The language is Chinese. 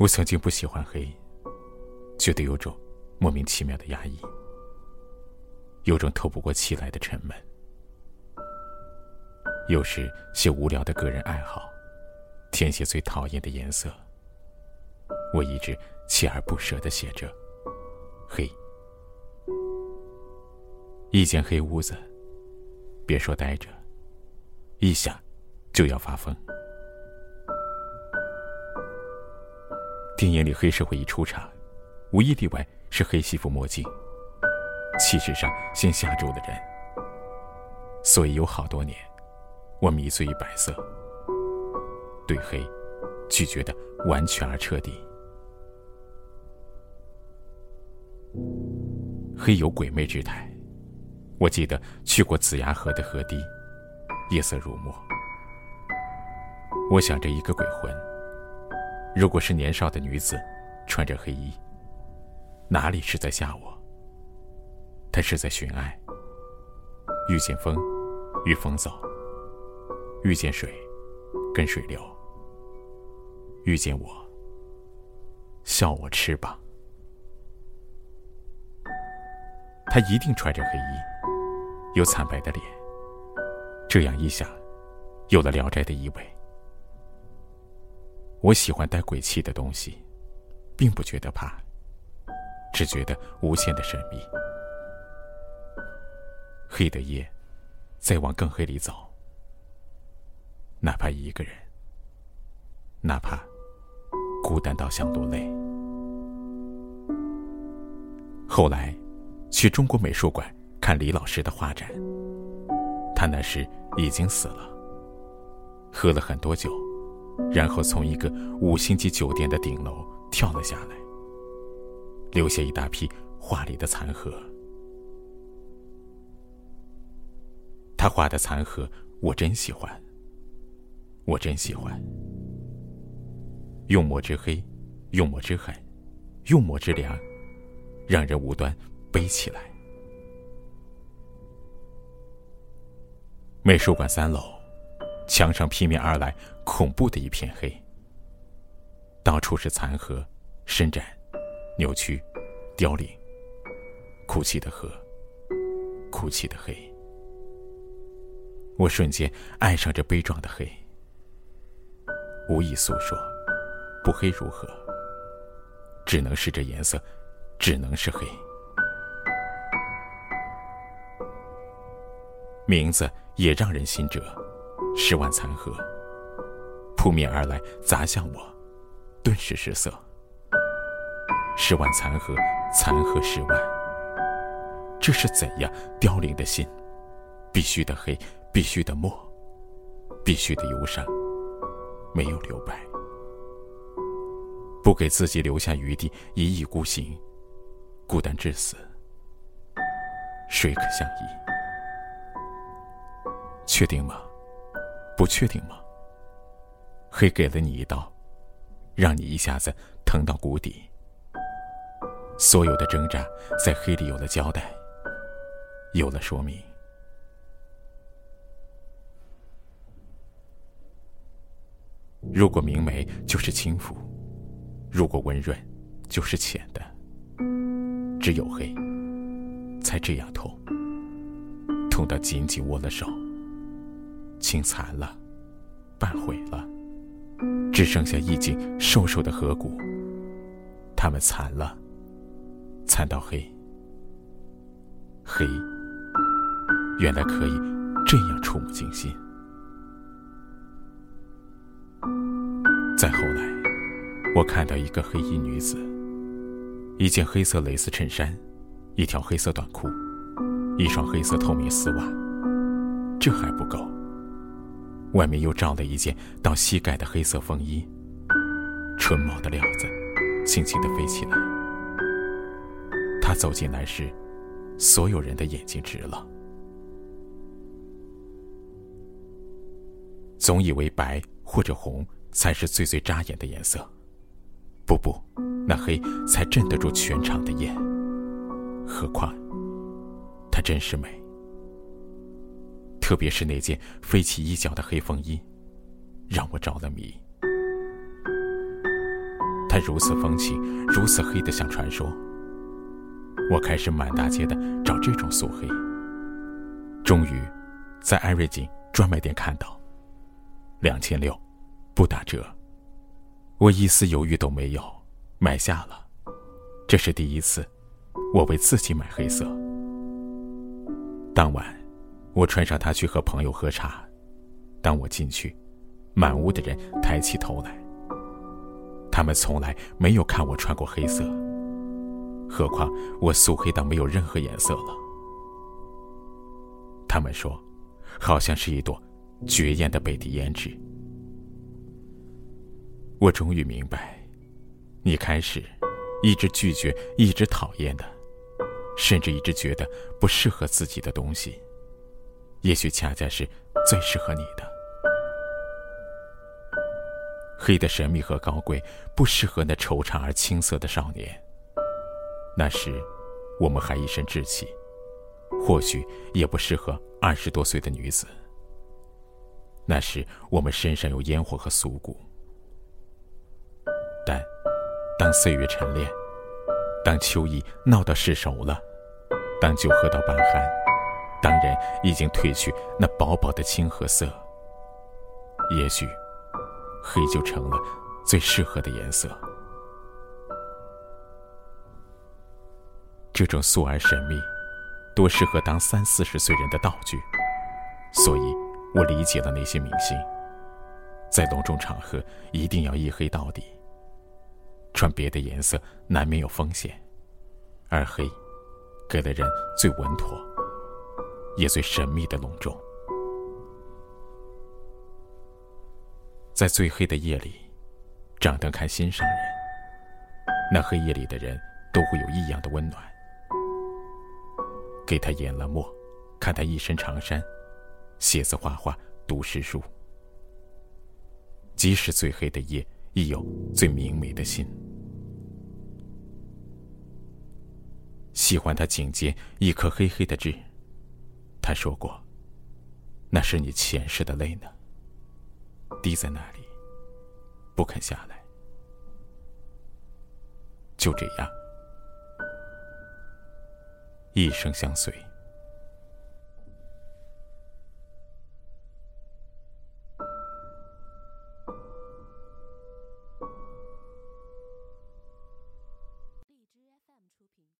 我曾经不喜欢黑，觉得有种莫名其妙的压抑，有种透不过气来的沉闷。有时写无聊的个人爱好，填写最讨厌的颜色。我一直锲而不舍的写着黑。一间黑屋子，别说待着，一想就要发疯。电影里黑社会一出场，无一例外是黑西服墨镜，气势上先吓住了人。所以有好多年，我迷醉于白色，对黑拒绝的完全而彻底。黑有鬼魅之态，我记得去过子牙河的河堤，夜色如墨。我想着一个鬼魂。如果是年少的女子，穿着黑衣，哪里是在吓我？她是在寻爱。遇见风，与风走；遇见水，跟水流；遇见我，笑我翅膀。她一定穿着黑衣，有惨白的脸。这样一想，有了《聊斋》的意味。我喜欢带鬼气的东西，并不觉得怕，只觉得无限的神秘。黑的夜，再往更黑里走，哪怕一个人，哪怕孤单到想落泪。后来，去中国美术馆看李老师的画展，他那时已经死了，喝了很多酒。然后从一个五星级酒店的顶楼跳了下来，留下一大批画里的残荷。他画的残荷，我真喜欢。我真喜欢。用墨之黑，用墨之狠，用墨之凉，让人无端悲起来。美术馆三楼。墙上劈面而来，恐怖的一片黑。到处是残荷、伸展、扭曲、凋零。哭泣的河，哭泣的黑。我瞬间爱上这悲壮的黑，无意诉说，不黑如何？只能是这颜色，只能是黑。名字也让人心折。十万残荷扑面而来，砸向我，顿时失色。十万残荷，残荷十万，这是怎样凋零的心？必须的黑，必须的墨，必须的忧伤，没有留白，不给自己留下余地，一意孤行，孤单至死，谁可相依？确定吗？不确定吗？黑给了你一刀，让你一下子疼到谷底。所有的挣扎在黑里有了交代，有了说明。如果明媚就是轻浮，如果温润就是浅的，只有黑才这样痛，痛到紧紧握了手。青残了，半毁了，只剩下一茎瘦瘦的河骨。它们残了，残到黑，黑，原来可以这样触目惊心。再后来，我看到一个黑衣女子，一件黑色蕾丝衬衫，一条黑色短裤，一双黑色透明丝袜，这还不够。外面又罩了一件到膝盖的黑色风衣，纯毛的料子，轻轻地飞起来。他走进来时，所有人的眼睛直了。总以为白或者红才是最最扎眼的颜色，不不，那黑才镇得住全场的眼。何况，她真是美。特别是那件飞起一角的黑风衣，让我着了迷。他如此风情，如此黑的像传说。我开始满大街的找这种素黑，终于，在艾瑞锦专卖店看到，两千六，不打折。我一丝犹豫都没有，买下了。这是第一次，我为自己买黑色。当晚，我穿上它去和朋友喝茶。当我进去，满屋的人抬起头来。他们从来没有看我穿过黑色，何况我素黑到没有任何颜色了。他们说，好像是一朵绝艳的北地胭脂。我终于明白，你开始一直拒绝、一直讨厌的，甚至一直觉得不适合自己的东西，也许恰恰是最适合你的。黑的神秘和高贵，不适合那惆怅而青涩的少年。那时，我们还一身稚气，或许也不适合二十多岁的女子。那时，我们身上有烟火和俗骨。但，当岁月沉淀，当秋意闹到世熟了，当酒喝到半酣，当然已经褪去那薄薄的青褐色，也许。黑就成了最适合的颜色。这种素而神秘，多适合当三四十岁人的道具。所以，我理解了那些明星，在隆重场合一定要一黑到底。穿别的颜色难免有风险，而黑，给了人最稳妥，也最神秘的隆重。在最黑的夜里，掌灯看心上人。那黑夜里的人都会有异样的温暖。给他研了墨，看他一身长衫，写字画画，读诗书。即使最黑的夜，亦有最明媚的心。喜欢他颈间一颗黑黑的痣。他说过，那是你前世的泪呢。滴在那里，不肯下来。就这样，一生相随。